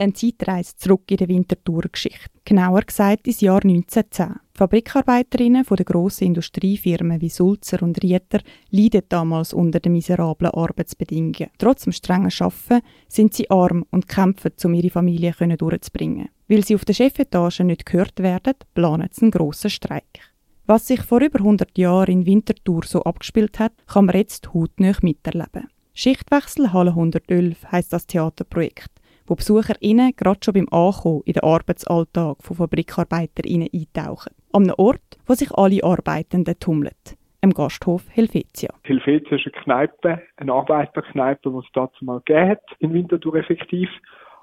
Eine Zeitreise zurück in die Winterthur-Geschichte. Genauer gesagt ins Jahr 1910. Die Fabrikarbeiterinnen von der grossen Industriefirmen wie Sulzer und Rieter leiden damals unter den miserablen Arbeitsbedingungen. Trotz dem strengen Arbeiten sind sie arm und kämpfen, um ihre Familie durchzubringen. Weil sie auf der Chefetage nicht gehört werden, planen sie einen grossen Streik. Was sich vor über 100 Jahren in Winterthur so abgespielt hat, kann man jetzt hautnah miterleben. Schichtwechsel Halle 111 heisst das Theaterprojekt wo BesucherInnen gerade schon beim Ankommen in den Arbeitsalltag von FabrikarbeiterInnen eintauchen. An einem Ort, wo sich alle Arbeitenden tummeln. Im Gasthof Helvetia. Helvetia ist eine Kneipe, eine Arbeiterkneipe, die es dazu mal hat, in Winterthur effektiv.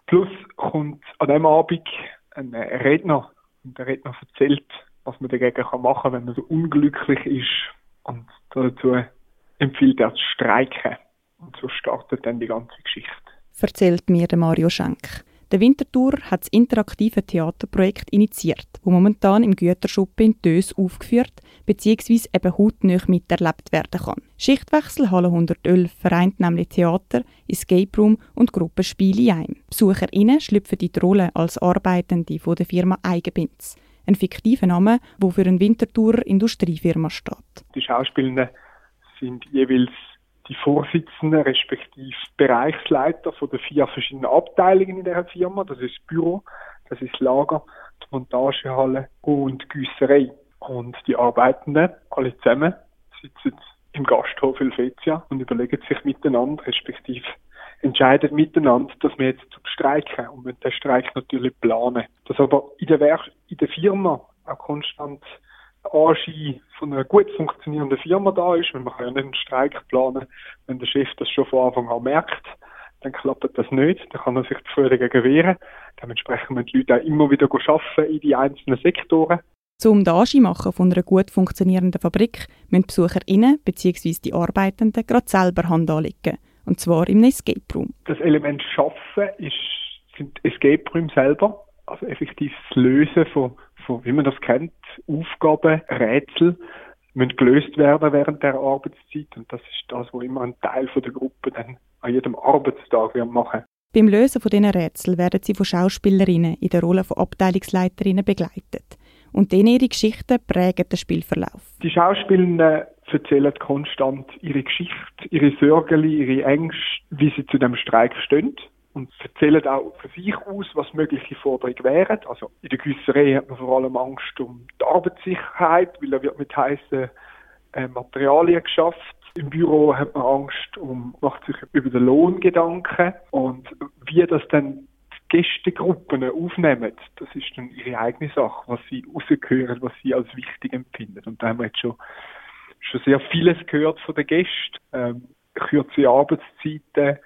Plus kommt an diesem Abend ein Redner und der Redner erzählt, was man dagegen machen kann, wenn man so unglücklich ist. Und dazu empfiehlt er zu streiken. Und so startet dann die ganze Geschichte erzählt mir Mario Schenk. Der Winterthur hat das interaktive Theaterprojekt initiiert, wo momentan im Güterschuppen in Tös aufgeführt bzw. eben hautnah miterlebt werden kann. Schichtwechsel Halle 111 vereint nämlich Theater, Escape Room und Gruppenspiele in einem. BesucherInnen schlüpfen die Rolle als Arbeitende von der Firma Eigenbinz, ein fiktiver Name, der für eine Winterthur Industriefirma steht. Die Schauspielenden sind jeweils die Vorsitzenden respektive Bereichsleiter von den vier verschiedenen Abteilungen in der Firma. Das ist das Büro, das ist das Lager, die Montagehalle und die Güsserei. Und die Arbeitenden, alle zusammen, sitzen im Gasthof Helvetia und überlegen sich miteinander, respektive entscheiden miteinander, dass wir jetzt streiken und wir den Streik natürlich planen. Dass aber in der, Werk in der Firma auch konstant Anschein von einer gut funktionierenden Firma da ist, weil man kann ja nicht einen Streik planen, wenn der Chef das schon von Anfang an merkt, dann klappt das nicht, dann kann er sich zu dagegen wehren. Dementsprechend müssen die Leute auch immer wieder arbeiten in die einzelnen Sektoren. Zum den Anschein machen von einer gut funktionierenden Fabrik müssen die BesucherInnen bzw. die Arbeitenden gerade selber Hand anlegen. Und zwar im Escape Room. Das Element Schaffen ist, sind Escape Room selber, also effektiv das Lösen von von, wie man das kennt, Aufgaben, Rätsel müssen gelöst werden während der Arbeitszeit und das ist das, was immer ein Teil von der Gruppe dann an jedem Arbeitstag machen. Beim Lösen von diesen Rätseln werden sie von Schauspielerinnen in der Rolle von Abteilungsleiterinnen begleitet. Und denen ihre Geschichten prägen den Spielverlauf. Die Schauspielerinnen erzählen konstant ihre Geschichte, ihre Sorgen, ihre Ängste, wie sie zu dem Streik stehen und erzählen auch von sich aus, was mögliche Forderungen wären. Also in der Güsserei hat man vor allem Angst um die Arbeitssicherheit, weil da wird mit heißen äh, Materialien geschafft. Im Büro hat man Angst um, macht sich über den Lohn Gedanken und wie das dann die Gästegruppen aufnehmen, das ist dann ihre eigene Sache, was sie rausgehören, was sie als wichtig empfinden. Und da haben wir jetzt schon, schon sehr vieles gehört von den Gästen. Ähm, kürze Arbeitszeiten,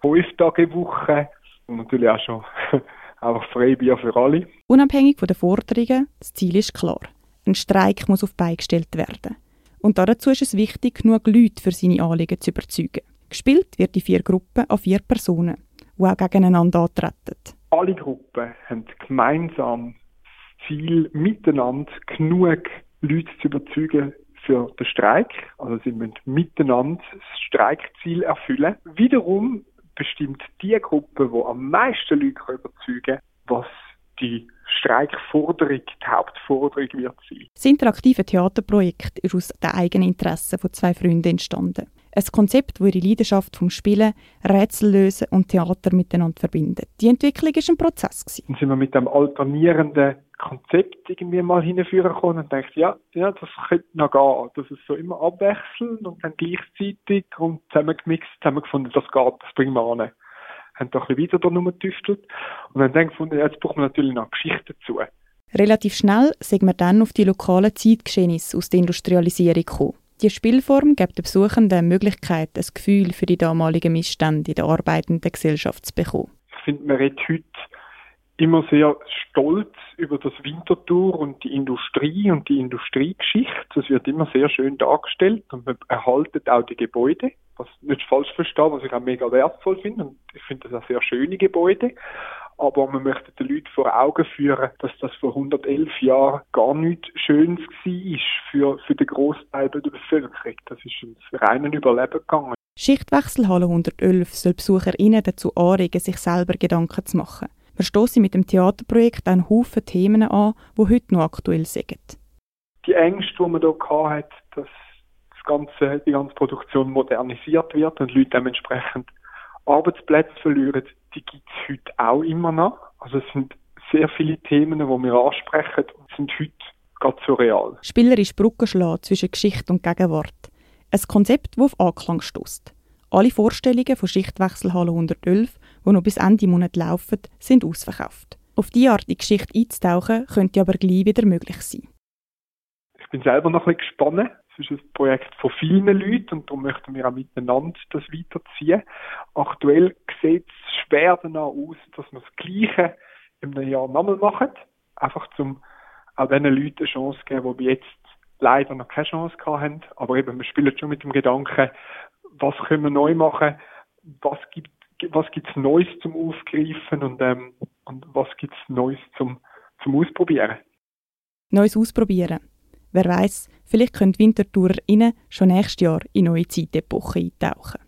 fünf Tage Woche und natürlich auch schon einfach Freibier für alle. Unabhängig von den Forderungen, das Ziel ist klar. Ein Streik muss auf beigestellt werden. Und dazu ist es wichtig, genug Leute für seine Anliegen zu überzeugen. Gespielt wird die vier Gruppen an vier Personen, die auch gegeneinander antreten. Alle Gruppen haben gemeinsam Ziel, miteinander genug Leute zu überzeugen für den Streik. Also sie müssen miteinander das Streikziel erfüllen. Wiederum bestimmt die Gruppe, die am meisten Leute überzeugen kann, was die Streikforderung die Hauptforderung wird sein. Das interaktive Theaterprojekt ist aus den eigenen Interessen von zwei Freunden entstanden. Ein Konzept, das ihre Leidenschaft vom Spielen, Rätsel lösen und Theater miteinander verbindet. Die Entwicklung war ein Prozess. Dann sind wir mit dem alternierenden Konzept irgendwie mal hinführen können und dachte, ja, ja, das könnte noch gehen. Das ist so immer abwechselnd und dann gleichzeitig und zusammengemixt, zusammengefunden, das geht, das bringen wir an. Haben da ein bisschen weiter da rumgetüftelt und dann gefunden, jetzt brauchen wir natürlich noch Geschichten dazu. Relativ schnell sind wir dann auf die lokalen Zeitgeschehnisse aus der Industrialisierung gekommen. Die Spielform gibt den Besuchenden die Möglichkeit, ein Gefühl für die damaligen Missstände in der arbeitenden Gesellschaft zu bekommen. Ich finde, man redet heute immer sehr stolz über das Winterthur und die Industrie und die Industriegeschichte. Das wird immer sehr schön dargestellt und man erhaltet auch die Gebäude, was nicht falsch verstehe, was ich auch mega wertvoll finde und ich finde das auch sehr schöne Gebäude. Aber man möchte den Leuten vor Augen führen, dass das vor 111 Jahren gar nichts Schönes war für, für den Großteil der Bevölkerung. Das ist ums reinen Überleben gegangen. Schichtwechsel Halle 111 soll BesucherInnen dazu anregen, sich selber Gedanken zu machen. Wir stoßen mit dem Theaterprojekt einen Haufen Themen an, die heute noch aktuell sind. Die Ängste, die man hier hatte, dass das ganze, die ganze Produktion modernisiert wird und Leute dementsprechend Arbeitsplätze verlieren, die gibt es heute auch immer noch. Also es sind sehr viele Themen, die wir ansprechen und sind heute gerade so real. Spielerisch Brücken schlagen zwischen Geschichte und Gegenwart. Ein Konzept, das auf Anklang stößt. Alle Vorstellungen von Schichtwechselhalle 111, die noch bis Ende Monat laufen, sind ausverkauft. Auf diese Art in die Geschichte einzutauchen, könnte aber gleich wieder möglich sein. Ich bin selber noch ein bisschen gespannt. Es ist ein Projekt von vielen Leuten und darum möchten wir auch miteinander das weiterziehen. Aktuell sieht es schwer danach aus, dass wir das Gleiche im Jahr nochmal machen. Einfach zum auch den Leuten eine Chance geben, die jetzt leider noch keine Chance haben. Aber eben, wir spielen schon mit dem Gedanken, was können wir neu machen, was gibt was gibt's Neues zum Aufgreifen und, ähm, und was gibt's Neues zum, zum Ausprobieren. Neues Ausprobieren. Wer weiß, vielleicht können Wintertourer schon nächstes Jahr in neue Zeitepoche eintauchen.